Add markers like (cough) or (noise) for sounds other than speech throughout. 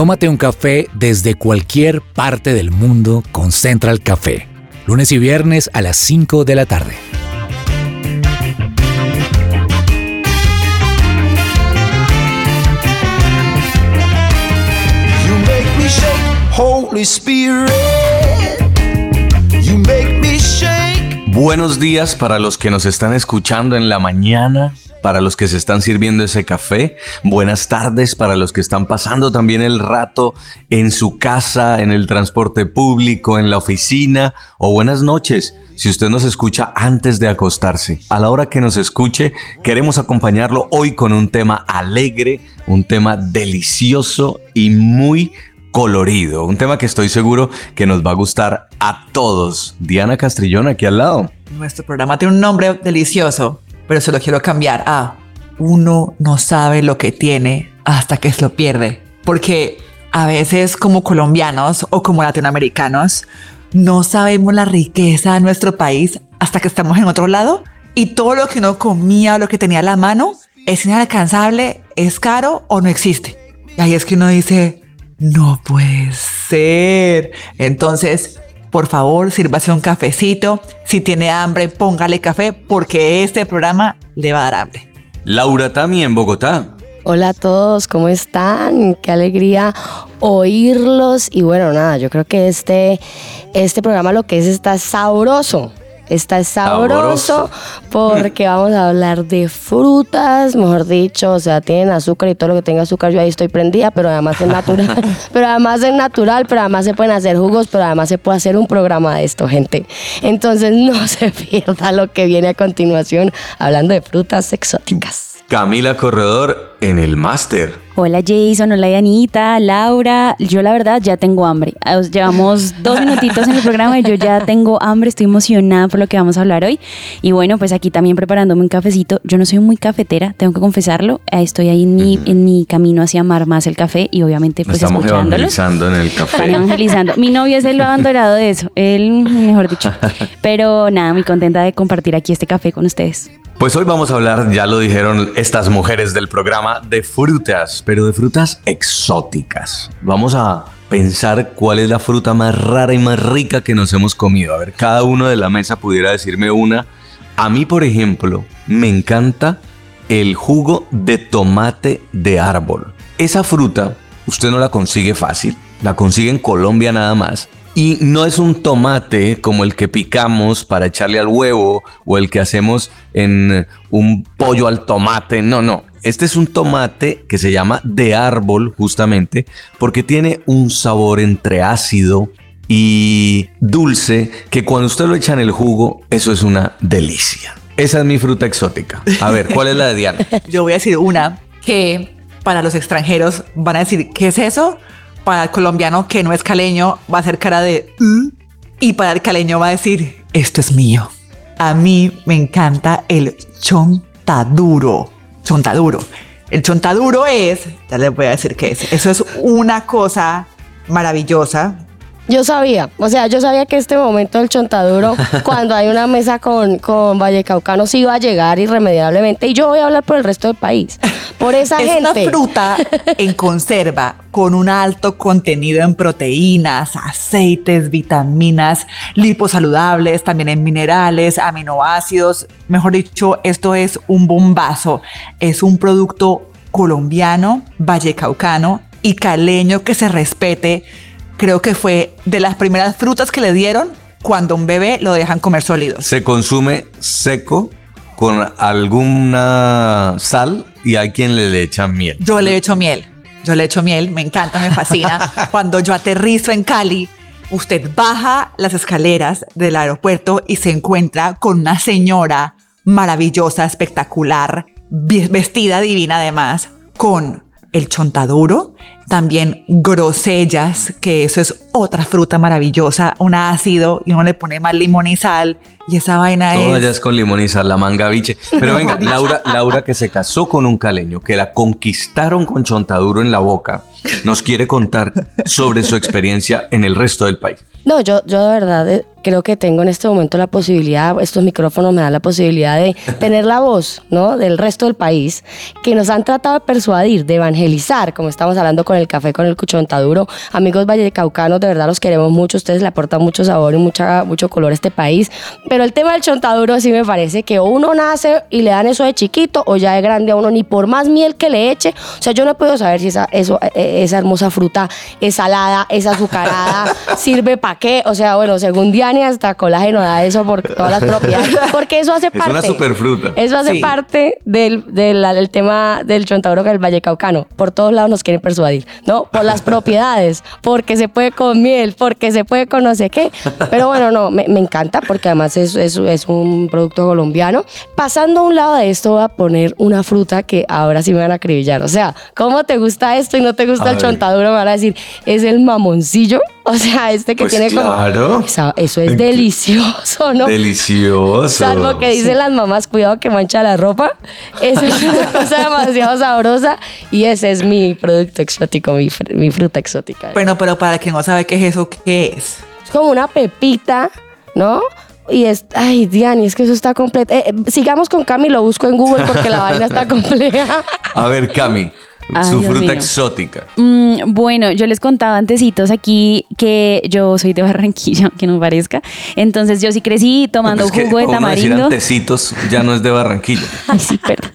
Tómate un café desde cualquier parte del mundo con Central Café. Lunes y viernes a las 5 de la tarde. You make me shake, Holy Spirit. You make me shake. Buenos días para los que nos están escuchando en la mañana, para los que se están sirviendo ese café. Buenas tardes para los que están pasando también el rato en su casa, en el transporte público, en la oficina. O buenas noches si usted nos escucha antes de acostarse. A la hora que nos escuche, queremos acompañarlo hoy con un tema alegre, un tema delicioso y muy colorido. Un tema que estoy seguro que nos va a gustar a todos. Diana Castrillón aquí al lado. Nuestro programa tiene un nombre delicioso, pero se lo quiero cambiar a Uno no sabe lo que tiene hasta que se lo pierde. Porque a veces como colombianos o como latinoamericanos no sabemos la riqueza de nuestro país hasta que estamos en otro lado y todo lo que uno comía o lo que tenía a la mano es inalcanzable, es caro o no existe. Y ahí es que uno dice, no puede ser. Entonces, por favor, sírvase un cafecito. Si tiene hambre, póngale café porque este programa le va a dar hambre. Laura Tami en Bogotá. Hola a todos, ¿cómo están? Qué alegría oírlos. Y bueno, nada, yo creo que este, este programa lo que es está sabroso. Está sabroso, porque (laughs) vamos a hablar de frutas, mejor dicho, o sea, tienen azúcar y todo lo que tenga azúcar, yo ahí estoy prendida, pero además es natural, (laughs) pero además es natural, pero además se pueden hacer jugos, pero además se puede hacer un programa de esto, gente. Entonces no (laughs) se pierda lo que viene a continuación hablando de frutas exóticas. Camila Corredor en el máster. Hola Jason, hola Yanita, Laura. Yo la verdad ya tengo hambre. Ah, Llevamos dos minutitos en el programa y yo ya tengo hambre, estoy emocionada por lo que vamos a hablar hoy. Y bueno, pues aquí también preparándome un cafecito. Yo no soy muy cafetera, tengo que confesarlo. Estoy ahí en mi, en mi camino hacia amar más el café y obviamente pues Estamos evangelizando en el Están café. evangelizando. Mi novio es el abanderado de eso, él, mejor dicho. (laughs) Pero nada, muy contenta de compartir aquí este café con ustedes. Pues hoy vamos a hablar, ya lo dijeron estas mujeres del programa, de frutas, pero de frutas exóticas. Vamos a pensar cuál es la fruta más rara y más rica que nos hemos comido. A ver, cada uno de la mesa pudiera decirme una. A mí, por ejemplo, me encanta el jugo de tomate de árbol. Esa fruta usted no la consigue fácil, la consigue en Colombia nada más. Y no es un tomate como el que picamos para echarle al huevo o el que hacemos en un pollo al tomate. No, no. Este es un tomate que se llama de árbol justamente porque tiene un sabor entre ácido y dulce que cuando usted lo echa en el jugo, eso es una delicia. Esa es mi fruta exótica. A ver, ¿cuál es la de Diana? (laughs) Yo voy a decir una que para los extranjeros van a decir, ¿qué es eso? Para el colombiano que no es caleño va a ser cara de... "¿Mm?". Y para el caleño va a decir, esto es mío. A mí me encanta el chontaduro. Chontaduro. El chontaduro es, ya les voy a decir qué es. Eso es una cosa maravillosa. Yo sabía, o sea, yo sabía que este momento del chontaduro, (laughs) cuando hay una mesa con, con Vallecaucanos, iba a llegar irremediablemente. Y yo voy a hablar por el resto del país. Por esa es gente. una fruta (laughs) en conserva con un alto contenido en proteínas, aceites, vitaminas, liposaludables, también en minerales, aminoácidos. Mejor dicho, esto es un bombazo. Es un producto colombiano, vallecaucano y caleño que se respete. Creo que fue de las primeras frutas que le dieron cuando un bebé lo dejan comer sólidos. Se consume seco con alguna sal y hay quien le, echa miel. Yo le echo miel. Yo le echo miel, me encanta, me fascina. (laughs) Cuando yo aterrizo en Cali, usted baja las escaleras del aeropuerto y se encuentra con una señora maravillosa, espectacular, vestida divina además, con el chontaduro, también grosellas, que eso es otra fruta maravillosa, un ácido y uno le pone más limón y sal y esa vaina Todo es... allá es con limón y sal, la mangaviche. Pero venga, Laura, Laura que se casó con un caleño, que la conquistaron con chontaduro en la boca, nos quiere contar sobre su experiencia en el resto del país. No, yo, yo de verdad eh, creo que tengo en este momento la posibilidad, estos micrófonos me dan la posibilidad de tener la voz, ¿no? Del resto del país, que nos han tratado de persuadir, de evangelizar, como estamos hablando con el café con el chontaduro. Amigos vallecaucanos, de verdad los queremos mucho. Ustedes le aportan mucho sabor y mucha, mucho color a este país. Pero el tema del chontaduro sí me parece que uno nace y le dan eso de chiquito o ya de grande a uno, ni por más miel que le eche. O sea, yo no puedo saber si esa, eso, eh, esa hermosa fruta es salada, es azucarada, (laughs) sirve para qué. O sea, bueno, según Diani, hasta colágeno da eso por todas las propiedades. (laughs) Porque eso hace Es parte. una superfruta. Eso hace Sí. parte del, del, del tema del chontaduro que el Valle Caucano. Por todos lados nos quieren persuadir, ¿no? Por las propiedades, porque se puede con miel, porque se puede con no sé qué. Pero bueno, no, me, me encanta porque además es, es, es un producto colombiano. Pasando a un lado de esto, voy a poner una fruta que ahora sí me van a acribillar. O sea, ¿cómo te gusta esto y no te gusta A el ver. chontaduro? Me van a decir, es el mamoncillo. O sea, este que Pues tiene como. claro. Esa- eso es delicioso, ¿no? Delicioso. Salvo que dicen las mamás, cuidado que mancha la ropa. Eso es una (laughs) cosa demasiado sabrosa y ese es mi producto exótico, mi, fr- mi fruta exótica. Bueno, pero para quien no sabe qué es eso, ¿qué es? Es como una pepita, ¿no? Y es, ay, Diani, es que eso está completo. Eh, eh, sigamos con Cami, lo busco en Google porque la vaina está (laughs) compleja. A ver, Cami, Ay, su Dios fruta mío. exótica. Mm, bueno, yo les contaba antecitos aquí que yo soy de Barranquilla, aunque no parezca. Entonces yo sí crecí tomando Es que jugo de uno decir tamarindo. antecitos ya no es de Barranquilla. (laughs) Ay, sí, perdón.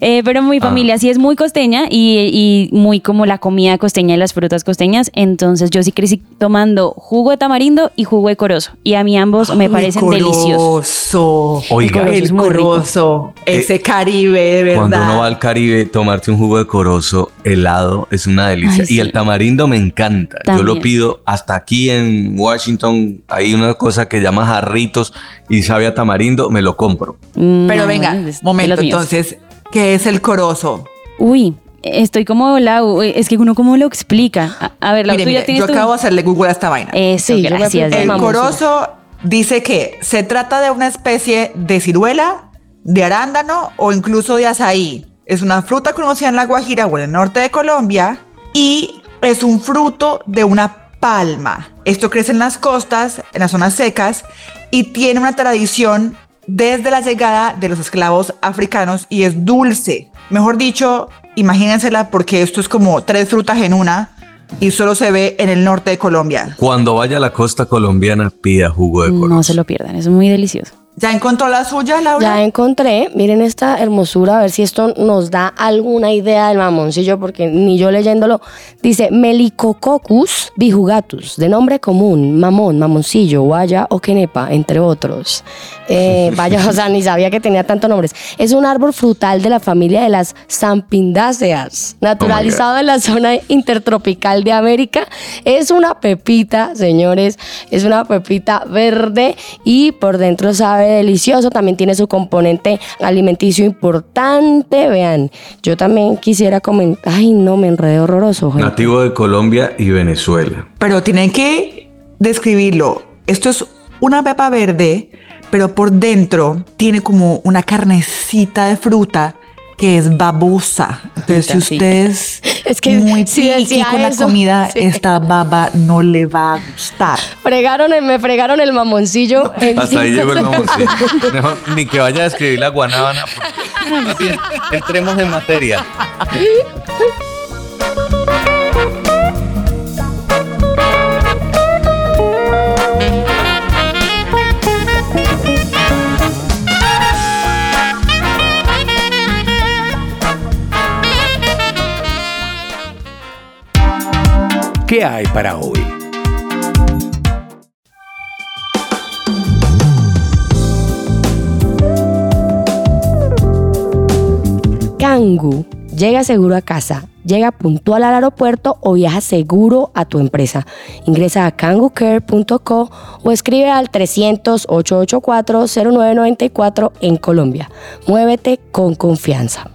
Eh, pero mi Ah. familia sí es muy costeña y, y muy como la comida costeña y las frutas costeñas. Entonces yo sí crecí tomando jugo de tamarindo y jugo de corozo. Y a mí ambos me parecen deliciosos. corozo. Oiga. corozo el es muy rico. corozo, ese Caribe, de verdad. Cuando uno va al Caribe, tomarse un jugo de corozo helado es una delicia. Ay, sí. Y el tamarindo me encanta. Yo lo pido hasta aquí en Washington. Hay una cosa que llama jarritos y sabe a tamarindo, me lo compro. Mm, Pero venga, momento, entonces, ¿qué es el corozo? Uy, estoy como la... Es que uno cómo lo explica. A, a ver, la Mire, tuya mire, tienes yo tu- acabo de hacerle Google a esta vaina. Eso, Sí, yo me gracias. el corozo dice que se trata de una especie de ciruela, de arándano o incluso de azaí. Es una fruta conocida en la Guajira o en el norte de Colombia y es un fruto de una palma. Esto crece en las costas, en las zonas secas y tiene una tradición desde la llegada de los esclavos africanos y es dulce. Mejor dicho, imagínensela porque esto es como tres frutas en una y solo se ve en el norte de Colombia. Cuando vaya a la costa colombiana, pida jugo de corozo. No se lo pierdan, es muy delicioso. ¿Ya encontró la suya, Laura? Ya encontré, miren esta hermosura, a ver si esto nos da alguna idea del mamoncillo, porque ni yo leyéndolo, dice Melicococcus bijugatus, de nombre común, mamón, mamoncillo, guaya o quenepa, entre otros. Eh, (laughs) vaya, o sea, ni sabía que tenía tantos nombres. Es un árbol frutal de la familia de las zampindáceas, naturalizado en la zona intertropical de América. Es una pepita, señores, es una pepita verde y por dentro sabe delicioso. También tiene su componente alimenticio importante. Vean, yo también quisiera comentar. Ay, no, me enredé horroroso. Nativo de Colombia y Venezuela. Pero tienen que describirlo. Esto es una pepa verde, pero por dentro tiene como una carnecita de fruta que es babosa. Entonces, si Sí. usted es, (laughs) Es que muy si con la eso, comida, sí. esta baba no le va a gustar. Fregaron el- me fregaron el mamoncillo. en Hasta ahí llegó el (laughs) mamoncillo. Ni que vaya a escribir la guanábana. Entremos en materia. (laughs) ¿Qué hay para hoy? Kangu. Llega seguro a casa, llega puntual al aeropuerto o viaja seguro a tu empresa. Ingresa a kangucare.co o escribe al 300-884-0994 en Colombia. Muévete con confianza.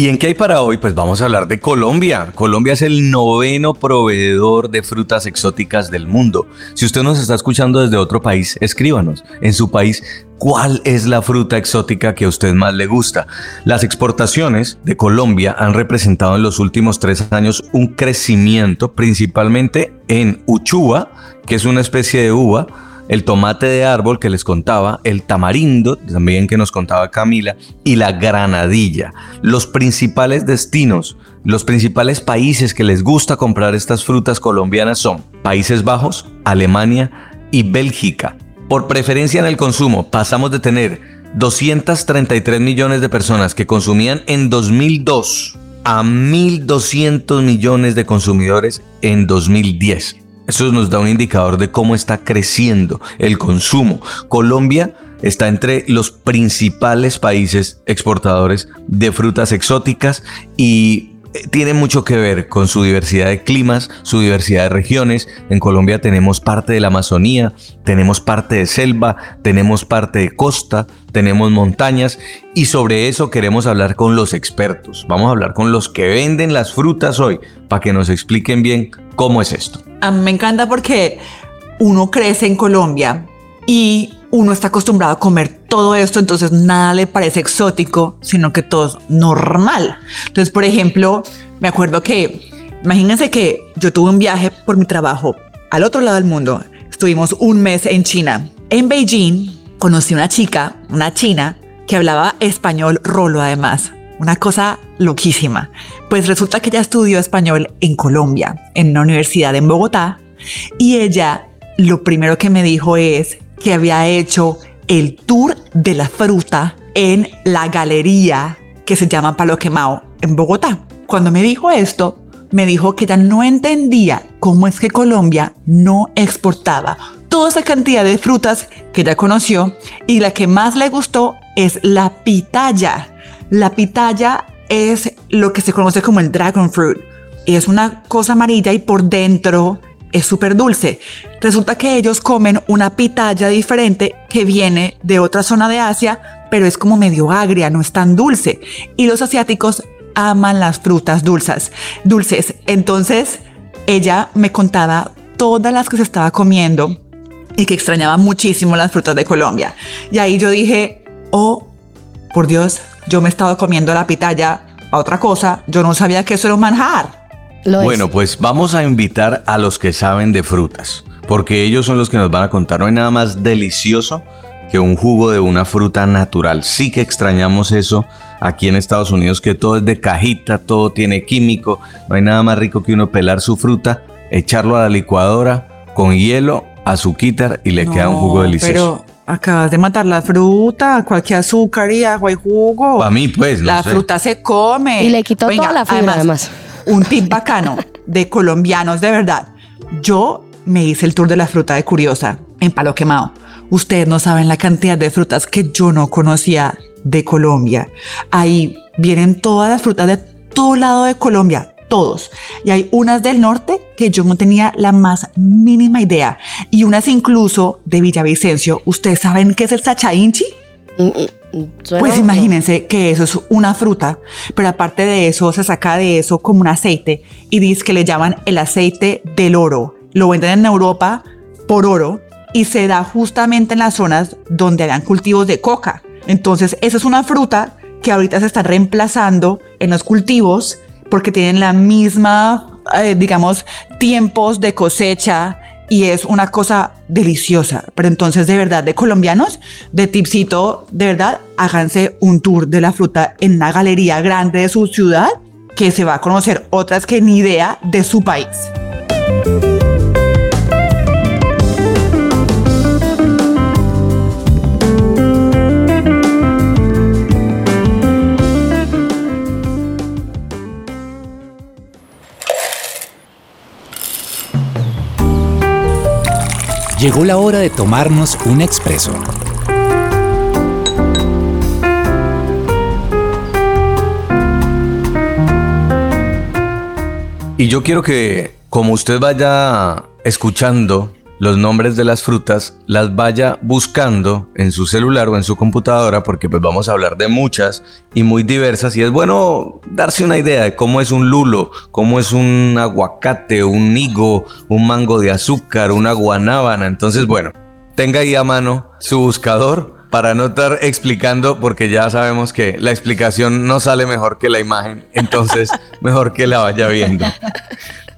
¿Y en qué hay para hoy? Pues vamos a hablar de Colombia. Colombia es el noveno proveedor de frutas exóticas del mundo. Si usted nos está escuchando desde otro país, escríbanos. En su país, ¿cuál es la fruta exótica que a usted más le gusta? Las exportaciones de Colombia han representado en los últimos tres años un crecimiento principalmente en uchuva, que es una especie de uva, el tomate de árbol que les contaba, el tamarindo también que nos contaba Camila y la granadilla. Los principales destinos, los principales países que les gusta comprar estas frutas colombianas son Países Bajos, Alemania y Bélgica. Por preferencia en el consumo, pasamos de tener 233 millones de personas que consumían en 2002 a 1.200 millones de consumidores en 2010. Eso nos da un indicador de cómo está creciendo el consumo. Colombia está entre los principales países exportadores de frutas exóticas y tiene mucho que ver con su diversidad de climas, su diversidad de regiones. En Colombia tenemos parte de la Amazonía, tenemos parte de selva, tenemos parte de costa, tenemos montañas y sobre eso queremos hablar con los expertos. Vamos a hablar con los que venden las frutas hoy para que nos expliquen bien cómo es esto. A mí me encanta porque uno crece en Colombia y uno está acostumbrado a comer todo esto, entonces nada le parece exótico, sino que todo es normal. Entonces, por ejemplo, me acuerdo que, imagínense que yo tuve un viaje por mi trabajo al otro lado del mundo. Estuvimos un mes en China. En Beijing conocí una chica, una china, que hablaba español rolo además. Una cosa loquísima. Pues resulta que ella estudió español en Colombia, en una universidad en Bogotá, y ella lo primero que me dijo es que había hecho el tour de la fruta en la galería que se llama Palo Quemao en Bogotá. Cuando me dijo esto, me dijo que ella no entendía cómo es que Colombia no exportaba toda esa cantidad de frutas que ella conoció y la que más le gustó es la pitaya. La pitaya es lo que se conoce como el dragon fruit. Es una cosa amarilla y por dentro es súper dulce. Resulta que ellos comen una pitaya diferente que viene de otra zona de Asia, pero es como medio agria, no es tan dulce. Y los asiáticos aman las frutas dulces. Dulces. Entonces, ella me contaba todas las que se estaba comiendo y que extrañaba muchísimo las frutas de Colombia. Y ahí yo dije, oh, por Dios, yo me he estado comiendo la pitaya a otra cosa. Yo no sabía que eso era un manjar bueno, pues vamos a invitar a los que saben de frutas, porque ellos son los que nos van a contar. No hay nada más delicioso que un jugo de una fruta natural. Sí que extrañamos eso aquí en Estados Unidos, que todo es de cajita, todo tiene químico. No hay nada más rico que uno pelar su fruta, echarlo a la licuadora con hielo, azúcar y le queda un jugo delicioso. Pero acabas de matar la fruta, cualquier azúcar y agua y jugo. Para mí, pues. la fruta se come. Y le quitó toda la fibra, además un tip bacano de colombianos de verdad. Yo me hice el tour de la fruta de Curiosa en Palo Quemado. Ustedes no saben la cantidad de frutas que yo no conocía de Colombia. Ahí vienen todas las frutas de todo lado de Colombia, todos. Y hay unas del norte que yo no tenía la más mínima idea. Y unas incluso de Villavicencio. ¿Ustedes saben qué es el sachainchi? Pues imagínense que eso es una fruta, pero aparte de eso se saca de eso como un aceite y dice que le llaman el aceite del oro. Lo venden en Europa por oro y se da justamente en las zonas donde hagan cultivos de coca. Entonces, esa es una fruta que ahorita se está reemplazando en los cultivos porque tienen la misma, eh, digamos, tiempos de cosecha y es una cosa deliciosa. Pero entonces, de verdad, de colombianos, de tipsito, de verdad, háganse un tour de la fruta en una galería grande de su ciudad que se va a conocer otras que ni idea de su país. Llegó la hora de tomarnos un expreso. Y yo quiero que, como usted vaya escuchando los nombres de las frutas las vaya buscando en su celular o en su computadora porque pues vamos a hablar de muchas y muy diversas y es bueno darse una idea de cómo es un lulo, cómo es un aguacate, un higo, un mango de azúcar, una guanábana. Entonces, bueno, tenga ahí a mano su buscador para no estar explicando porque ya sabemos que la explicación no sale mejor que la imagen, entonces (laughs) mejor que la vaya viendo.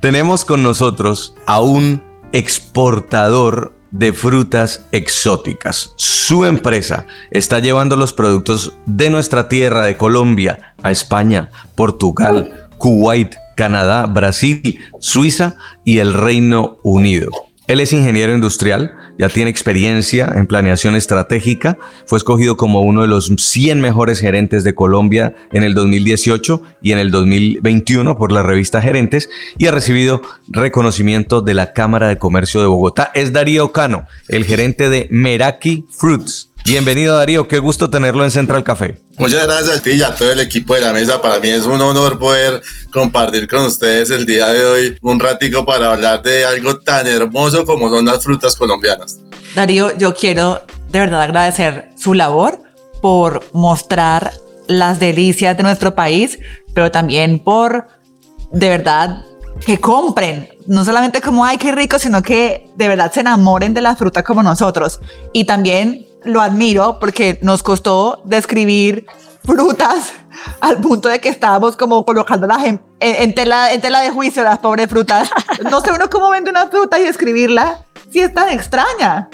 Tenemos con nosotros a un exportador de frutas exóticas. Su empresa está llevando los productos de nuestra tierra, de Colombia, a España, Portugal, Kuwait, Canadá, Brasil, Suiza y el Reino Unido. Él es ingeniero industrial, ya tiene experiencia en planeación estratégica, fue escogido como uno de los 100 mejores gerentes de Colombia en el 2018 y en el 2021 por la revista Gerentes y ha recibido reconocimiento de la Cámara de Comercio de Bogotá. Es Darío Cano, el gerente de Meraki Fruits. Bienvenido Darío, qué gusto tenerlo en Central Café. Muchas gracias a ti y a todo el equipo de la mesa. Para mí es un honor poder compartir con ustedes el día de hoy un ratico para hablar de algo tan hermoso como son las frutas colombianas. Darío, yo quiero de verdad agradecer su labor por mostrar las delicias de nuestro país, pero también por de verdad que compren, no solamente como ay, qué rico, sino que de verdad se enamoren de la fruta como nosotros. Y también lo admiro porque nos costó describir frutas (laughs) al punto de que estábamos como colocándolas en, en, tela, en tela de juicio, las pobres frutas. (laughs) No sé uno cómo vende una fruta y escribirla si es tan extraña.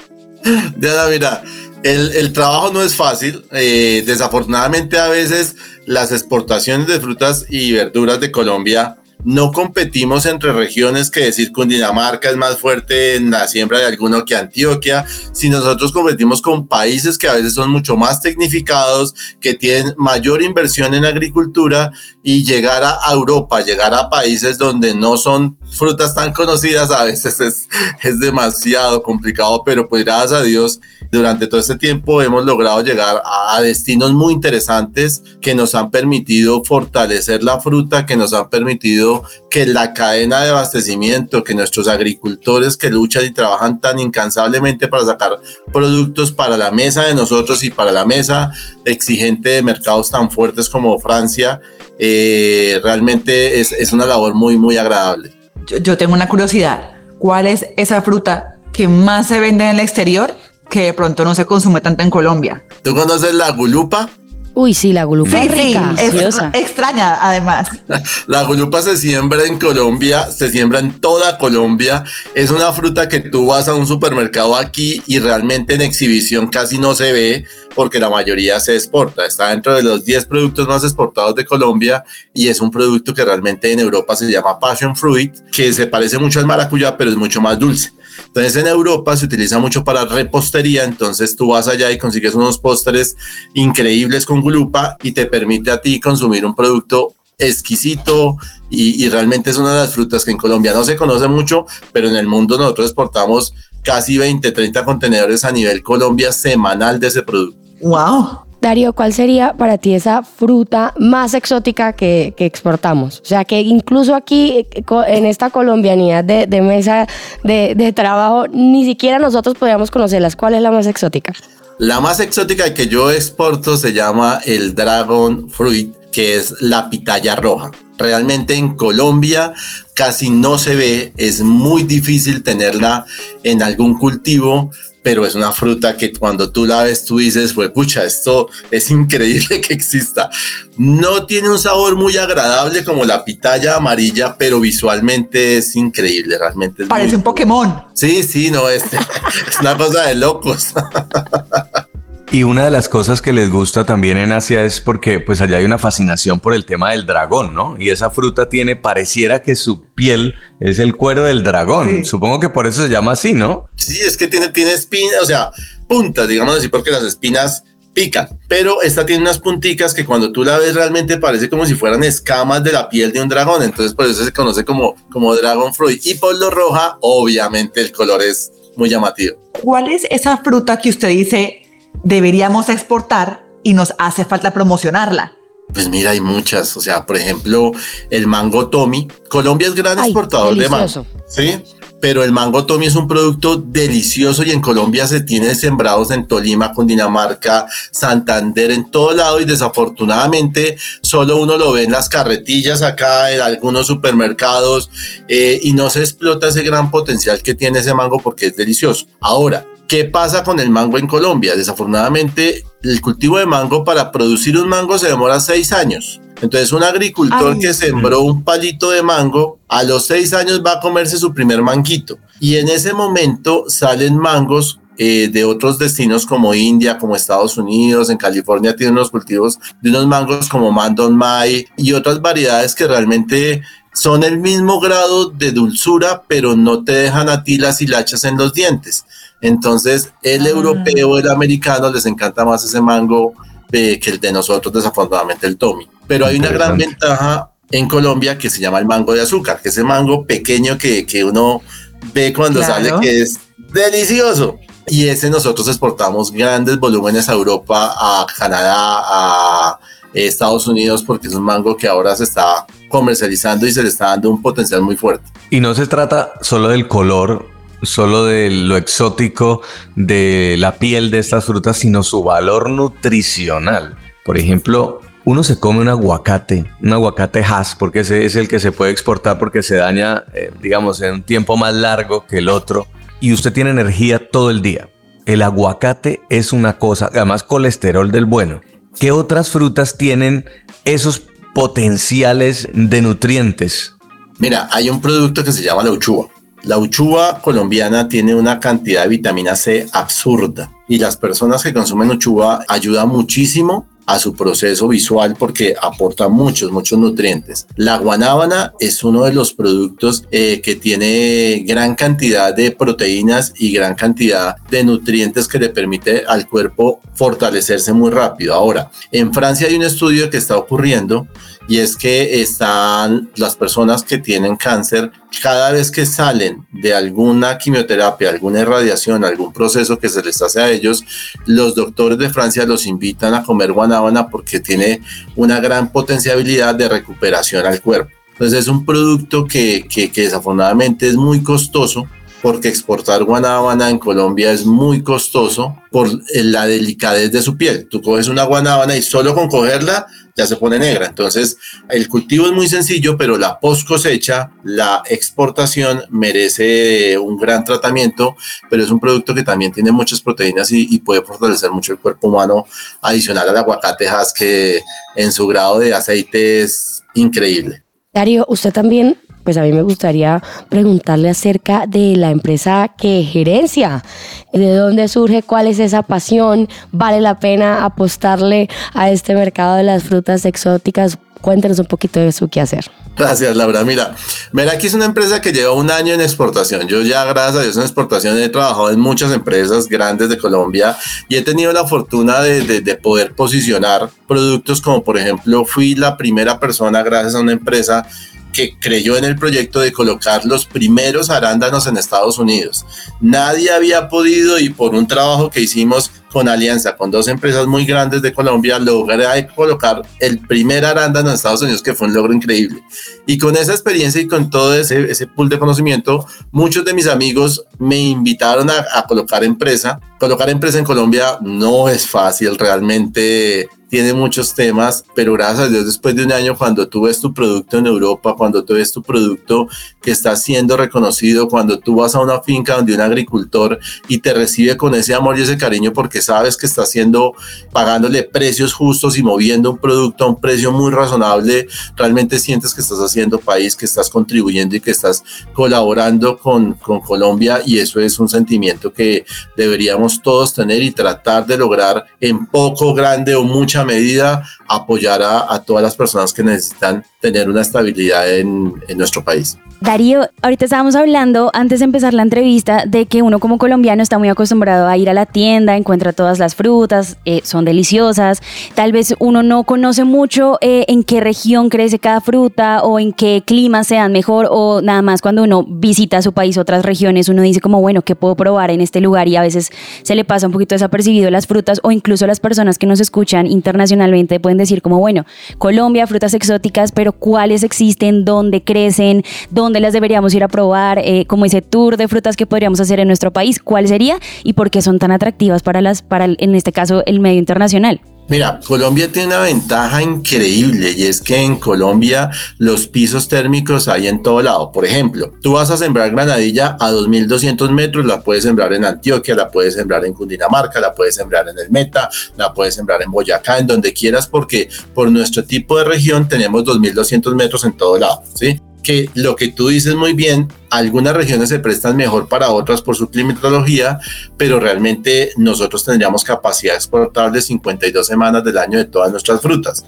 Diana, mira, el, el, trabajo no es fácil. Eh, desafortunadamente a veces las exportaciones de frutas y verduras de Colombia no competimos entre regiones que decir Cundinamarca es más fuerte en la siembra de alguno que Antioquia, si nosotros competimos con países que a veces son mucho más tecnificados, que tienen mayor inversión en agricultura y llegar a Europa, llegar a países donde no son frutas tan conocidas a veces es, es demasiado complicado, pero pues gracias a Dios durante todo este tiempo hemos logrado llegar a destinos muy interesantes que nos han permitido fortalecer la fruta, que nos han permitido que la cadena de abastecimiento, que nuestros agricultores que luchan y trabajan tan incansablemente para sacar productos para la mesa de nosotros y para la mesa exigente de mercados tan fuertes como Francia, eh, realmente es, es una labor muy, muy agradable yo, tengo una curiosidad. ¿Cuál es esa fruta que más se vende en el exterior que de pronto no se consume tanto en Colombia? ¿Tú conoces la gulupa? Uy, sí, la gulupa es rica. es extraña, además. (laughs) La gulupa se siembra en Colombia, se siembra en toda Colombia. Es una fruta que tú vas a un supermercado aquí y realmente en exhibición casi no se ve porque la mayoría se exporta. Está dentro de los 10 productos más exportados de Colombia y es un producto que realmente en Europa se llama passion fruit, que se parece mucho al maracuyá, pero es mucho más dulce. Entonces en Europa se utiliza mucho para repostería, entonces tú vas allá y consigues unos postres increíbles con gulupa y te permite a ti consumir un producto exquisito y, y, realmente es una de las frutas que en Colombia no se conoce mucho, pero en el mundo nosotros exportamos casi 20, 30 contenedores a nivel Colombia semanal de ese producto. ¡Wow! Darío, ¿cuál sería para ti esa fruta más exótica que, que, exportamos? O sea, que incluso aquí en esta colombianidad de, de mesa de, de, trabajo, ni siquiera nosotros podríamos conocerlas. ¿Cuál es la más exótica? La más exótica que yo exporto se llama el Dragon Fruit, que es la pitaya roja. Realmente en Colombia casi no se ve, es muy difícil tenerla en algún cultivo pero es una fruta que cuando tú la ves tú dices, pues pucha, esto es increíble (laughs) que exista. No tiene un sabor muy agradable como la pitaya amarilla, pero visualmente es increíble, realmente. Parece un Pokémon. Sí, sí, no, es, (laughs) es una cosa de locos. (laughs) Y una de las cosas que les gusta también en Asia es porque pues allá hay una fascinación por el tema del dragón, ¿no? Y esa fruta tiene, pareciera que su piel es el cuero del dragón. Sí. Supongo que por eso se llama así, ¿no? Sí, es que tiene, tiene espinas, o sea, puntas, digamos así, porque las espinas pican, pero esta tiene unas punticas que cuando tú la ves realmente parece como si fueran escamas de la piel de un dragón, entonces por eso se conoce como, como dragon fruit. Y por lo roja, obviamente el color es muy llamativo. ¿Cuál es esa fruta que usted dice deberíamos exportar y nos hace falta promocionarla? Pues mira, hay muchas. O sea, por ejemplo, el mango Tommy. Colombia es gran Ay, exportador delicioso. de mango. Sí, pero el mango Tommy es un producto delicioso y en Colombia se tiene sembrados en Tolima, Cundinamarca, Santander, en todo lado y desafortunadamente solo uno lo ve en las carretillas acá, en algunos supermercados eh, y no se explota ese gran potencial que tiene ese mango porque es delicioso. Ahora, ¿Qué pasa con el mango en Colombia? Desafortunadamente, el cultivo de mango para producir un mango se demora seis años. Entonces, un agricultor Ay. que sembró un palito de mango, a los seis años va a comerse su primer manguito. Y en ese momento salen mangos eh, de otros destinos como India, como Estados Unidos, en California tienen unos cultivos de unos mangos como Mandon Mai y otras variedades que realmente son el mismo grado de dulzura, pero no te dejan a ti las hilachas en los dientes. Entonces, el Ah. europeo, el americano, les encanta más ese mango eh, que el de nosotros, desafortunadamente, el Tommy. Pero hay una gran ventaja en Colombia que se llama el mango de azúcar, que ese mango pequeño que, que uno ve cuando Claro. sale, que es delicioso. Y ese nosotros exportamos grandes volúmenes a Europa, a Canadá, a Estados Unidos, porque es un mango que ahora se está comercializando y se le está dando un potencial muy fuerte. Y no se trata solo del color, solo de lo exótico de la piel de estas frutas, sino su valor nutricional. Por ejemplo, uno se come un aguacate, un aguacate Hass, porque ese es el que se puede exportar porque se daña, eh, digamos, en un tiempo más largo que el otro, y usted tiene energía todo el día. El aguacate es una cosa, además colesterol del bueno. ¿Qué otras frutas tienen esos potenciales de nutrientes? Mira, hay un producto que se llama la uchuva. La uchuva colombiana tiene una cantidad de vitamina C absurda y las personas que consumen uchuva ayuda muchísimo a su proceso visual porque aporta muchos, muchos nutrientes. La guanábana es uno de los productos eh, que tiene gran cantidad de proteínas y gran cantidad de nutrientes que le permite al cuerpo fortalecerse muy rápido. Ahora, en Francia hay un estudio que está ocurriendo y es que están las personas que tienen cáncer, cada vez que salen de alguna quimioterapia, alguna irradiación, algún proceso que se les hace a ellos, los doctores de Francia los invitan a comer guanábana porque tiene una gran potencialidad de recuperación al cuerpo. Entonces es un producto que, que, que desafortunadamente es muy costoso porque exportar guanábana en Colombia es muy costoso por la delicadez de su piel. Tú coges una guanábana y solo con cogerla ya se pone negra. Entonces, el cultivo es muy sencillo, pero la post cosecha, la exportación merece un gran tratamiento, pero es un producto que también tiene muchas proteínas y, y puede fortalecer mucho el cuerpo humano, adicional al aguacate Hass, que en su grado de aceite es increíble. Darío, usted también, pues a mí me gustaría preguntarle acerca de la empresa que gerencia, de dónde surge, cuál es esa pasión, vale la pena apostarle a este mercado de las frutas exóticas. Cuéntenos un poquito de su quehacer. Gracias, Laura. Mira, Meraki es una empresa que lleva un año en exportación. Yo ya, gracias a Dios, en exportación he trabajado en muchas empresas grandes de Colombia y he tenido la fortuna de, de, de poder posicionar productos como, por ejemplo, fui la primera persona, gracias a una empresa que creyó en el proyecto de colocar los primeros arándanos en Estados Unidos. Nadie había podido y por un trabajo que hicimos con alianza con dos empresas muy grandes de Colombia, logré colocar el primer arándano en Estados Unidos, que fue un logro increíble. Y con esa experiencia y con todo ese, ese pool de conocimiento, muchos de mis amigos me invitaron a, a colocar empresa. Colocar empresa en Colombia no es fácil, realmente tiene muchos temas, pero gracias a Dios después de un año cuando tú ves tu producto en Europa, cuando tú ves tu producto que está siendo reconocido, cuando tú vas a una finca donde un agricultor y te recibe con ese amor y ese cariño porque sabes que está haciendo, pagándole precios justos y moviendo un producto a un precio muy razonable, realmente sientes que estás haciendo país, que estás contribuyendo y que estás colaborando con, con Colombia y eso es un sentimiento que deberíamos todos tener y tratar de lograr en poco, grande o mucha medida apoyar a, a, todas las personas que necesitan tener una estabilidad en, en, nuestro país. Darío, ahorita estábamos hablando antes de empezar la entrevista de que uno como colombiano está muy acostumbrado a ir a la tienda, encuentra todas las frutas, eh, son deliciosas, tal vez uno no conoce mucho eh, en qué región crece cada fruta o en qué clima sean mejor o nada más cuando uno visita su país, otras regiones, uno dice como, bueno, ¿qué puedo probar en este lugar? Y a veces se le pasa un poquito desapercibido las frutas o incluso las personas que nos escuchan internacionalmente pueden decir como, bueno, Colombia, frutas exóticas, pero ¿cuáles existen? ¿Dónde crecen? ¿Dónde las deberíamos ir a probar? Eh, como ese tour de frutas que podríamos hacer en nuestro país, ¿cuál sería? ¿Y por qué son tan atractivas para las, para en este caso, el medio internacional? Mira, Colombia tiene una ventaja increíble y es que en Colombia los pisos térmicos hay en todo lado. Por ejemplo, tú vas a sembrar granadilla a 2200 metros, la puedes sembrar en Antioquia, la puedes sembrar en Cundinamarca, la puedes sembrar en el Meta, la puedes sembrar en Boyacá, en donde quieras, porque por nuestro tipo de región tenemos 2200 metros en todo lado, ¿sí? Que lo que tú dices muy bien, algunas regiones se prestan mejor para otras por su climatología, pero realmente nosotros tendríamos capacidad exportable de 52 semanas del año de todas nuestras frutas.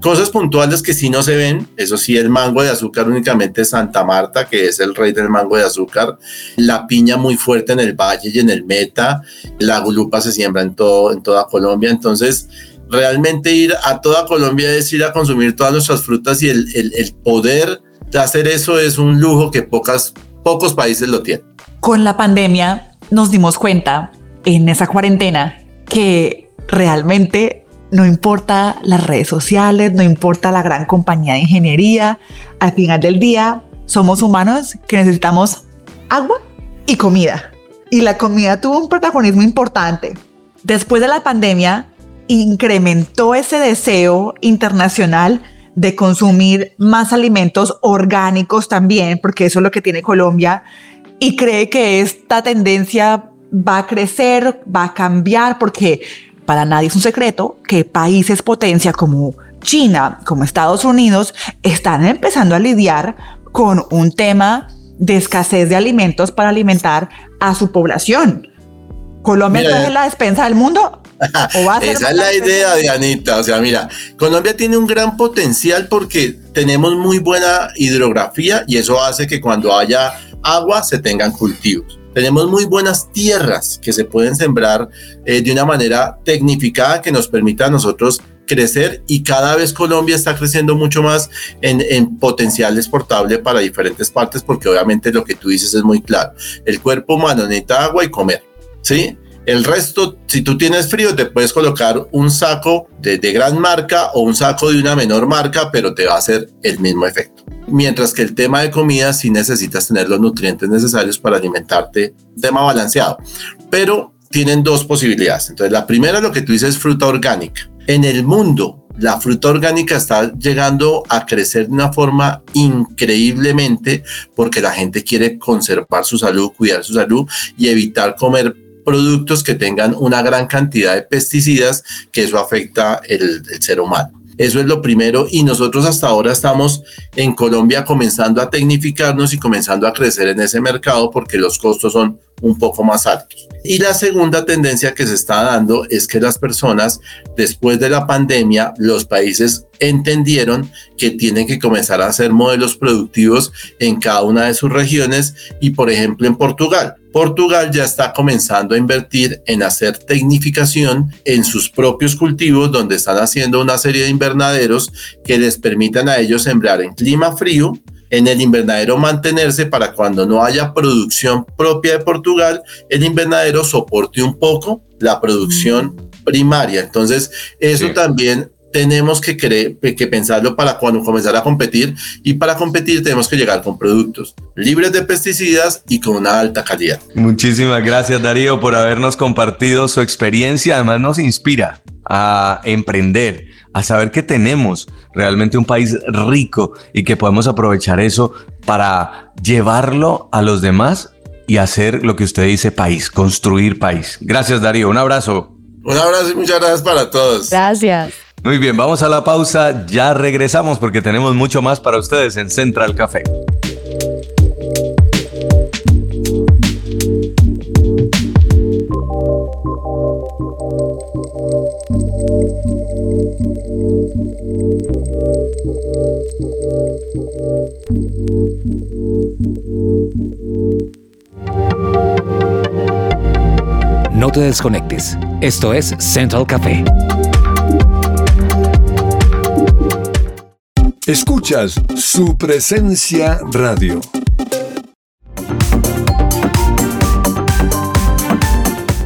Cosas puntuales que sí no se ven, eso sí, el mango de azúcar únicamente Santa Marta, que es el rey del mango de azúcar, la piña muy fuerte en el valle y en el meta, la gulupa se siembra en, todo, en toda Colombia, entonces realmente ir a toda Colombia es ir a consumir todas nuestras frutas y el, el poder hacer eso es un lujo que pocas, pocos países lo tienen. Con la pandemia nos dimos cuenta en esa cuarentena que realmente no importa las redes sociales, no importa la gran compañía de ingeniería, al final del día somos humanos que necesitamos agua y comida. Y la comida tuvo un protagonismo importante. Después de la pandemia, incrementó ese deseo internacional de consumir más alimentos orgánicos también, porque eso es lo que tiene Colombia, y cree que esta tendencia va a crecer, va a cambiar, porque para nadie es un secreto que países potencia como China, como Estados Unidos, están empezando a lidiar con un tema de escasez de alimentos para alimentar a su población. Colombia es la despensa del mundo. (laughs) Esa es la idea de Anita. O sea, mira, Colombia tiene un gran potencial porque tenemos muy buena hidrografía y eso hace que cuando haya agua se tengan cultivos. Tenemos muy buenas tierras que se pueden sembrar eh, de una manera tecnificada que nos permita a nosotros crecer y cada vez Colombia está creciendo mucho más en, en, potencial exportable para diferentes partes porque obviamente lo que tú dices es muy claro. El cuerpo humano necesita agua y comer, ¿sí? El resto, si tú tienes frío, te puedes colocar un saco de, gran marca o un saco de una menor marca, pero te va a hacer el mismo efecto. Mientras que el tema de comida sí necesitas tener los nutrientes necesarios para alimentarte, tema balanceado. Pero tienen dos posibilidades. Entonces, la primera, lo que tú dices, es fruta orgánica. En el mundo, la fruta orgánica está llegando a crecer de una forma increíblemente porque la gente quiere conservar su salud, cuidar su salud y evitar comer productos que tengan una gran cantidad de pesticidas, que eso afecta el, ser humano. Eso es lo primero y nosotros hasta ahora estamos en Colombia comenzando a tecnificarnos y comenzando a crecer en ese mercado porque los costos son un poco más altos. Y la segunda tendencia que se está dando es que las personas después de la pandemia, los países entendieron que tienen que comenzar a hacer modelos productivos en cada una de sus regiones y por ejemplo en Portugal. Portugal ya está comenzando a invertir en hacer tecnificación en sus propios cultivos donde están haciendo una serie de invernaderos que les permitan a ellos sembrar en clima frío en el invernadero mantenerse para cuando no haya producción propia de Portugal, el invernadero soporte un poco la producción primaria. Entonces, eso también tenemos que, que pensarlo para cuando comenzar a competir y para competir tenemos que llegar con productos libres de pesticidas y con una alta calidad. Muchísimas gracias Darío por habernos compartido su experiencia, además nos inspira a emprender, a saber que tenemos realmente un país rico y que podemos aprovechar eso para llevarlo a los demás y hacer lo que usted dice país, construir país. Gracias Darío, un abrazo. Un abrazo y muchas gracias para todos. Gracias. Muy bien, vamos a la pausa, ya regresamos porque tenemos mucho más para ustedes en Central Café. No te desconectes. Esto es Central Café. Escuchas su presencia radio.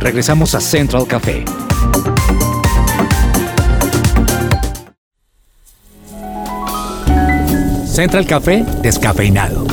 Regresamos a Central Café. Central Café descafeinado.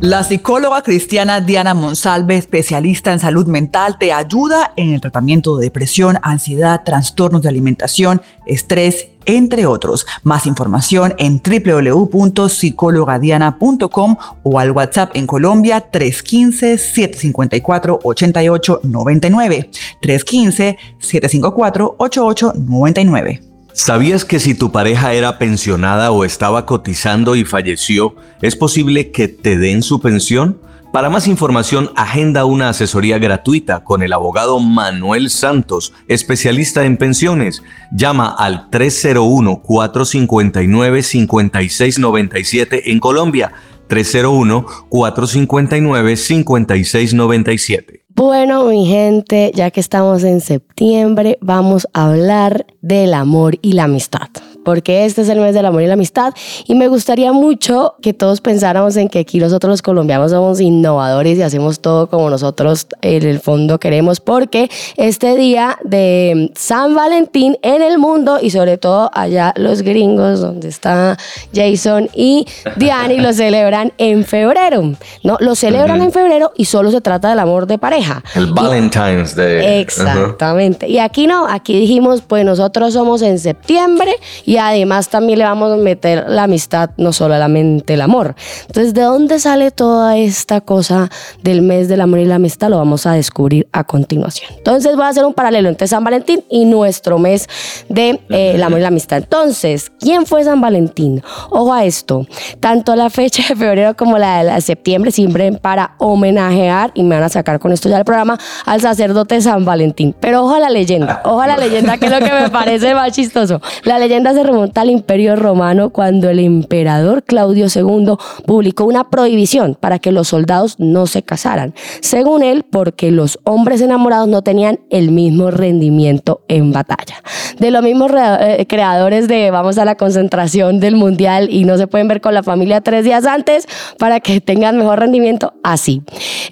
La psicóloga cristiana Diana Monsalve, especialista en salud mental, te ayuda en el tratamiento de depresión, ansiedad, trastornos de alimentación, estrés, entre otros. Más información en www.psicologadiana.com o al WhatsApp en Colombia 315-754-8899. 315-754-8899. ¿Sabías que si tu pareja era pensionada o estaba cotizando y falleció, es posible que te den su pensión? Para más información, agenda una asesoría gratuita con el abogado Manuel Santos, especialista en pensiones. Llama al 301-459-5697 en Colombia. 301-459-5697. Bueno, mi gente, ya que estamos en septiembre, vamos a hablar del amor y la amistad porque este es el mes del amor y la amistad y me gustaría mucho que todos pensáramos en que aquí nosotros los colombianos somos innovadores y hacemos todo como nosotros en el fondo queremos, porque este día de San Valentín en el mundo y sobre todo allá los gringos donde está Jason y Diani lo celebran en febrero, ¿no? Lo celebran en febrero y solo se trata del amor de pareja. El Valentine's Day. Exactamente. Y aquí no, aquí dijimos, pues nosotros somos en septiembre y además también le vamos a meter la amistad, no solamente el amor. Entonces, ¿de dónde sale toda esta cosa del mes del amor y la amistad? Lo vamos a descubrir a continuación. Entonces, voy a hacer un paralelo entre San Valentín y nuestro mes de, eh, amor y la amistad. Entonces, ¿quién fue San Valentín? Ojo a esto, tanto la fecha de febrero como la de septiembre siempre para homenajear, y me van a sacar con esto ya el programa, al sacerdote San Valentín. Pero ojo a la leyenda, ojo a la leyenda, que es lo que me parece más chistoso. La leyenda se remonta al Imperio Romano cuando el emperador Claudio II publicó una prohibición para que los soldados no se casaran. Según él, porque los hombres enamorados no tenían el mismo rendimiento en batalla. De los mismos eh, creadores de vamos a la concentración del mundial y no se pueden ver con la familia tres días antes para que tengan mejor rendimiento, así.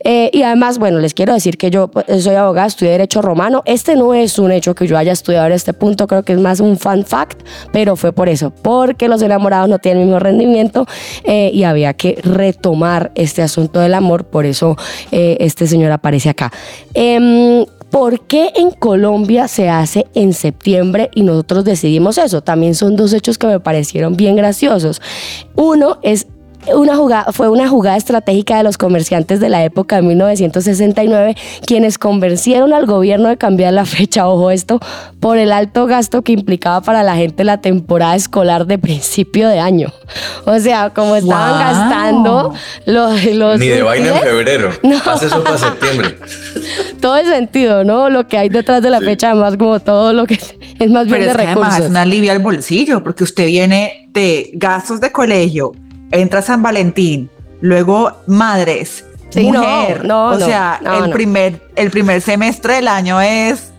Eh, y además, bueno, les quiero decir que yo pues, soy abogada, estudié Derecho Romano. Este no es un hecho que yo haya estudiado en este punto, creo que es más un fun fact, pero fue por eso, porque los enamorados no tienen el mismo rendimiento eh, y había que retomar este asunto del amor, por eso eh, este señor aparece acá. Eh, ¿Por qué en Colombia se hace en septiembre y nosotros decidimos eso? También son dos hechos que me parecieron bien graciosos. Uno es una jugada, fue una jugada estratégica de los comerciantes de la época de 1969, quienes convencieron al gobierno de cambiar la fecha, ojo esto, por el alto gasto que implicaba para la gente la temporada escolar de principio de año. O sea, como estaban gastando los, los... Ni de vaina en febrero. (laughs) No. eso para septiembre. (laughs) todo el sentido, ¿no? Lo que hay detrás de la fecha, además como todo lo que es más bien Pero de es que recursos. Además, es una alivio al bolsillo, porque usted viene de gastos de colegio, entra San Valentín, luego madres, Sí, mujer. no, no, o no, sea, no, el, no. Primer, el primer semestre del año es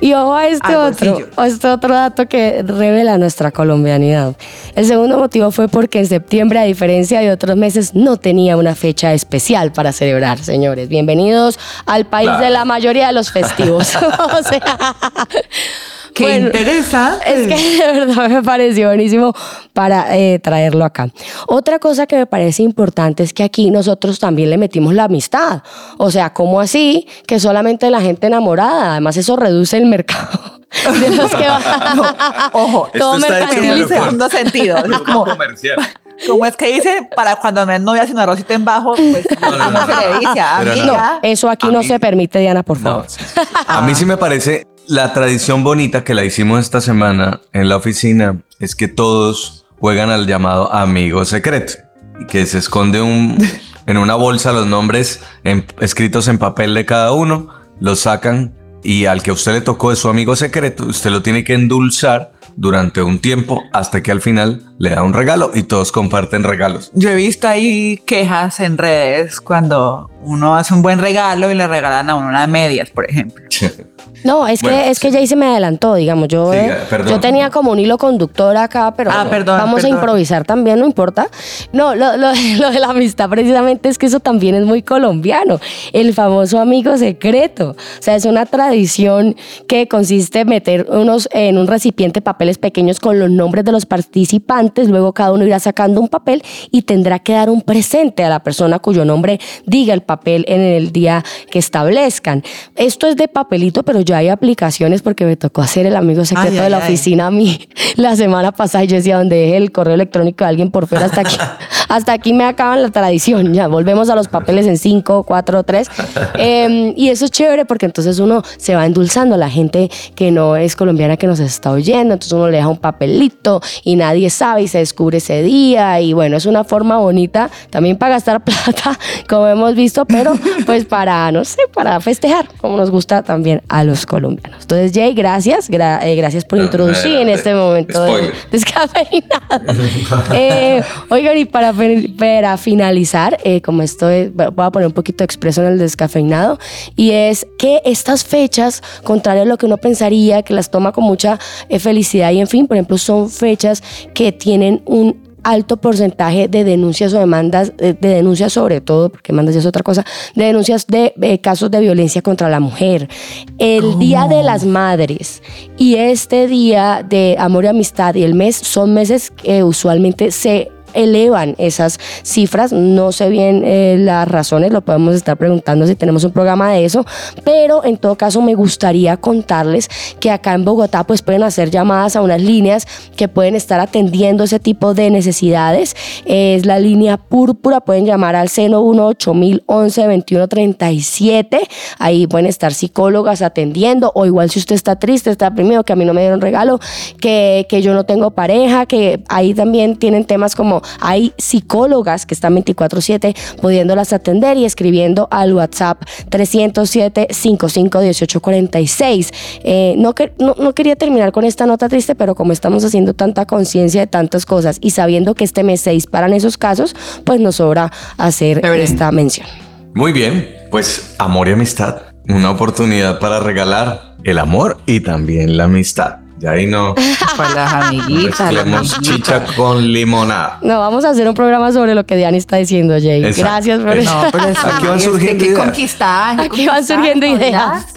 Y ojo a este Al otro, a este otro dato que revela nuestra colombianidad. El segundo motivo fue porque en septiembre, a diferencia de otros meses, no tenía una fecha especial para celebrar, señores. Bienvenidos al país Claro. de la mayoría de los festivos. (laughs) o sea, Qué bueno, interesante. Es que (laughs) de verdad me pareció buenísimo para eh, traerlo acá. Otra cosa que me parece importante es que aquí nosotros también le metimos la amistad. O sea, ¿cómo así? Que solamente la gente enamorada. Además, eso reduce el mercado. (laughs) De los que. (laughs) Ojo, Todo Esto está hecho mercantil. el segundo sentido. Es como, comercial. como es que dice, para cuando no es novia sino arrocito en bajo, pues no, no, ¿cómo se no. le dice? No. Eso aquí A no mí- se permite, Diana, por favor. No, sí, sí. A mí sí me parece la tradición bonita que la hicimos esta semana en la oficina es que todos juegan al llamado amigo secreto que se esconde un, (laughs) en una bolsa los nombres en- escritos en papel de cada uno, los sacan y al que a usted le tocó de su amigo secreto, usted lo tiene que endulzar durante un tiempo hasta que al final le da un regalo y todos comparten regalos. Yo he visto ahí quejas en redes cuando uno hace un buen regalo y le regalan a uno unas medias, por ejemplo. No, es Bueno, que es que Jay se me adelantó, digamos. Yo, Sí, eh, perdón. yo tenía como un hilo conductor acá, pero Ah, bueno, perdón, vamos perdón. a improvisar también, no importa. No, lo, lo- (laughs) lo de la amistad precisamente es que eso también es muy colombiano. El famoso amigo secreto. O sea, es una tradición que consiste en meter unos en un recipiente papeles pequeños con los nombres de los participantes. Luego cada uno irá sacando un papel y tendrá que dar un presente a la persona cuyo nombre diga el papel en el día que establezcan. Esto es de papelito, pero ya hay aplicaciones porque me tocó hacer el amigo secreto Ay, de ay, la ay. oficina a mí (laughs) la semana pasada y yo decía, donde deje el correo electrónico de alguien por fuera hasta aquí. (laughs) hasta aquí me acaban la tradición. Ya volvemos a los papeles en 5, 4, 3. y eso es chévere porque entonces uno se va endulzando a la gente que no es colombiana que nos está oyendo. Entonces uno le deja un papelito y nadie sabe y se descubre ese día. Y bueno, es una forma bonita también para gastar (laughs) plata, como hemos visto, pero pues para, no sé, para festejar, como nos gusta también a los colombianos. Entonces, Jay, gracias. gra- eh, gracias por No, introducir en este momento de descafeinado. (laughs) Eh, oigan, y para, para finalizar, eh, como esto es- voy a poner un poquito expreso en el descafeinado, y es que estas fechas, contrario a lo que uno pensaría, que las toma con mucha eh, felicidad y en fin, por ejemplo, son fechas que tienen un alto porcentaje de denuncias o demandas, eh, de denuncias sobre todo, porque demandas ya es otra cosa, de denuncias de casos de violencia contra la mujer. El Día de las Madres y este Día de Amor y Amistad y el mes son meses que usualmente se elevan esas cifras. No sé bien eh, las razones, lo podemos estar preguntando si tenemos un programa de eso, pero en todo caso me gustaría contarles que acá en Bogotá pues pueden hacer llamadas a unas líneas que pueden estar atendiendo ese tipo de necesidades. Es la línea púrpura, pueden llamar al seno 18011 2137. Ahí pueden estar psicólogas atendiendo o igual si usted está triste, está deprimido, que a mí no me dieron regalo, que, que yo no tengo pareja, que ahí también tienen temas como hay psicólogas que están 24/7 pudiéndolas atender y escribiendo al WhatsApp 307 55 18 46. Eh, no, no, no quería terminar con esta nota triste, pero como estamos haciendo tanta conciencia de tantas cosas y sabiendo que este mes se disparan esos casos, pues nos sobra hacer esta mención. Muy bien, pues amor y amistad. Una oportunidad para regalar el amor y también la amistad. Ya ahí no (laughs) Para las amiguitas. amiguitas. chicha con limonada. No, vamos a hacer un programa sobre lo que Diana está diciendo, Jay. Exacto. Gracias por Exacto. No, pero Aquí van surgiendo ideas. conquistar, Aquí van surgiendo ideas. (laughs)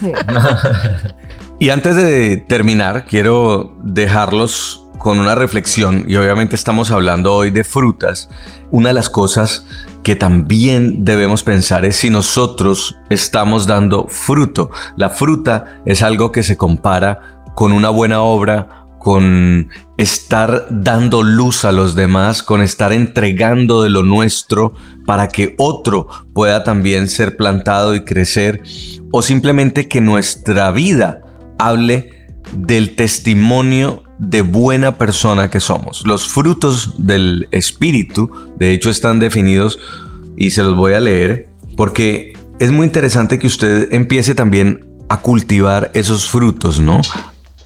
Y antes de terminar, quiero dejarlos con una reflexión y obviamente estamos hablando hoy de frutas. Una de las cosas que también debemos pensar es si nosotros estamos dando fruto. La fruta es algo que se compara con una buena obra, con estar dando luz a los demás, con estar entregando de lo nuestro para que otro pueda también ser plantado y crecer, o simplemente que nuestra vida hable del testimonio de buena persona que somos. Los frutos del Espíritu, de hecho, están definidos y se los voy a leer porque es muy interesante que usted empiece también a cultivar esos frutos, ¿no?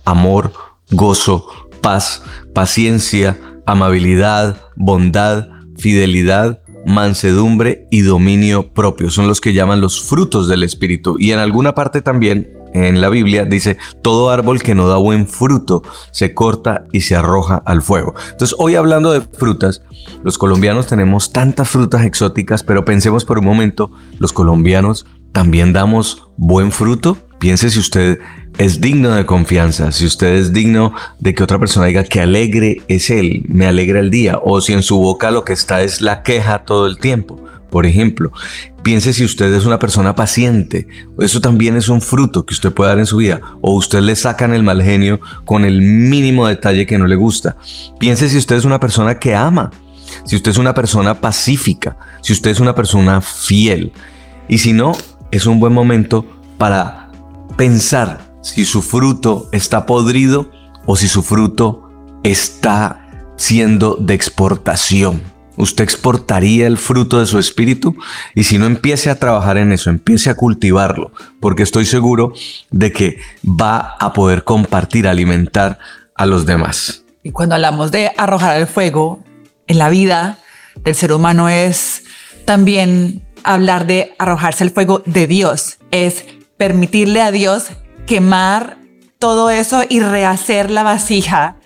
Amor, gozo, paz, paciencia, amabilidad, bondad, fidelidad, mansedumbre y dominio propio. Son los que llaman los frutos del Espíritu. Y en alguna parte también en la Biblia dice, todo árbol que no da buen fruto se corta y se arroja al fuego. Entonces, hoy hablando de frutas, los colombianos tenemos tantas frutas exóticas, pero pensemos por un momento, los colombianos también damos buen fruto. Piense si usted es digno de confianza, si usted es digno de que otra persona diga que alegre es él, me alegra el día, o si en su boca lo que está es la queja todo el tiempo. Por ejemplo, piense si usted es una persona paciente, eso también es un fruto que usted puede dar en su vida, o usted le sacan el mal genio con el mínimo detalle que no le gusta. Piense si usted es una persona que ama, si usted es una persona pacífica, si usted es una persona fiel. Y si no, es un buen momento para pensar si su fruto está podrido o si su fruto está siendo de exportación. Usted exportaría el fruto de su espíritu y si no empiece a trabajar en eso, empiece a cultivarlo, porque estoy seguro de que va a poder compartir, alimentar a los demás. Y cuando hablamos de arrojar al fuego en la vida del ser humano es también hablar de arrojarse al fuego de Dios, es permitirle a Dios quemar todo eso y rehacer la vasija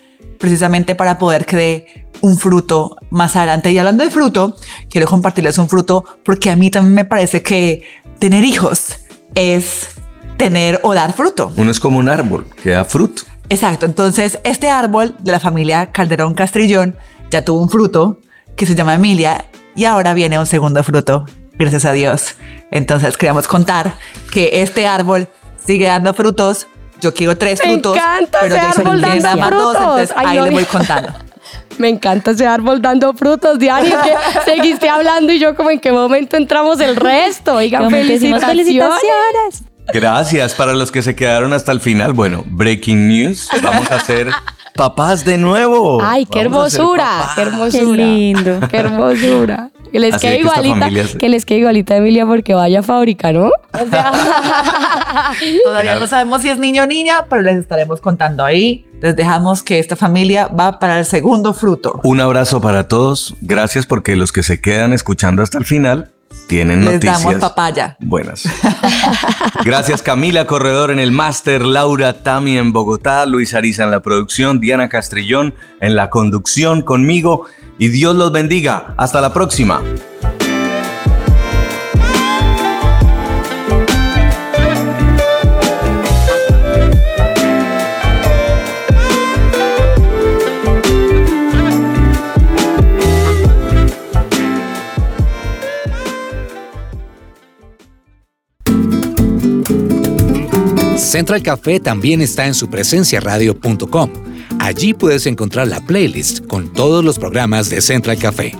precisamente para poder que dé un fruto más adelante. Y hablando de fruto, quiero compartirles un fruto porque a mí también me parece que tener hijos es tener o dar fruto. Uno es como un árbol que da fruto. Exacto. Entonces, este árbol de la familia Calderón Castrillón ya tuvo un fruto que se llama Emilia y ahora viene un segundo fruto, gracias a Dios. Entonces, queríamos contar que este árbol sigue dando frutos. Yo quiero tres Me frutos. encanta pero ese árbol dando dar más dos, frutos. entonces Ay, ahí no, le voy contando. (laughs) Me encanta ese árbol dando frutos. Es que (laughs) seguiste hablando y yo como en qué momento entramos el resto. Oigan, felicitaciones. felicitaciones. Gracias para los que se quedaron hasta el final. Bueno, breaking news. Vamos a ser papás de nuevo. Ay, qué Vamos hermosura, qué hermosura. Qué lindo. Qué hermosura. Que les quede igualita, que les quede igualita a Emilia porque vaya a fábrica, ¿no? O sea, (laughs) Todavía no sabemos si es niño o niña, pero les estaremos contando ahí. Les dejamos que esta familia va para el segundo fruto. Un abrazo para todos. Gracias porque los que se quedan escuchando hasta el final tienen Les noticias damos papaya. buenas. Gracias Camila Corredor en el máster, Laura Tami en Bogotá, Luis Ariza en la producción, Diana Castrillón en la conducción conmigo y Dios los bendiga. Hasta la próxima. Central Café también está en su presencia radio.com. Allí puedes encontrar la playlist con todos los programas de Central Café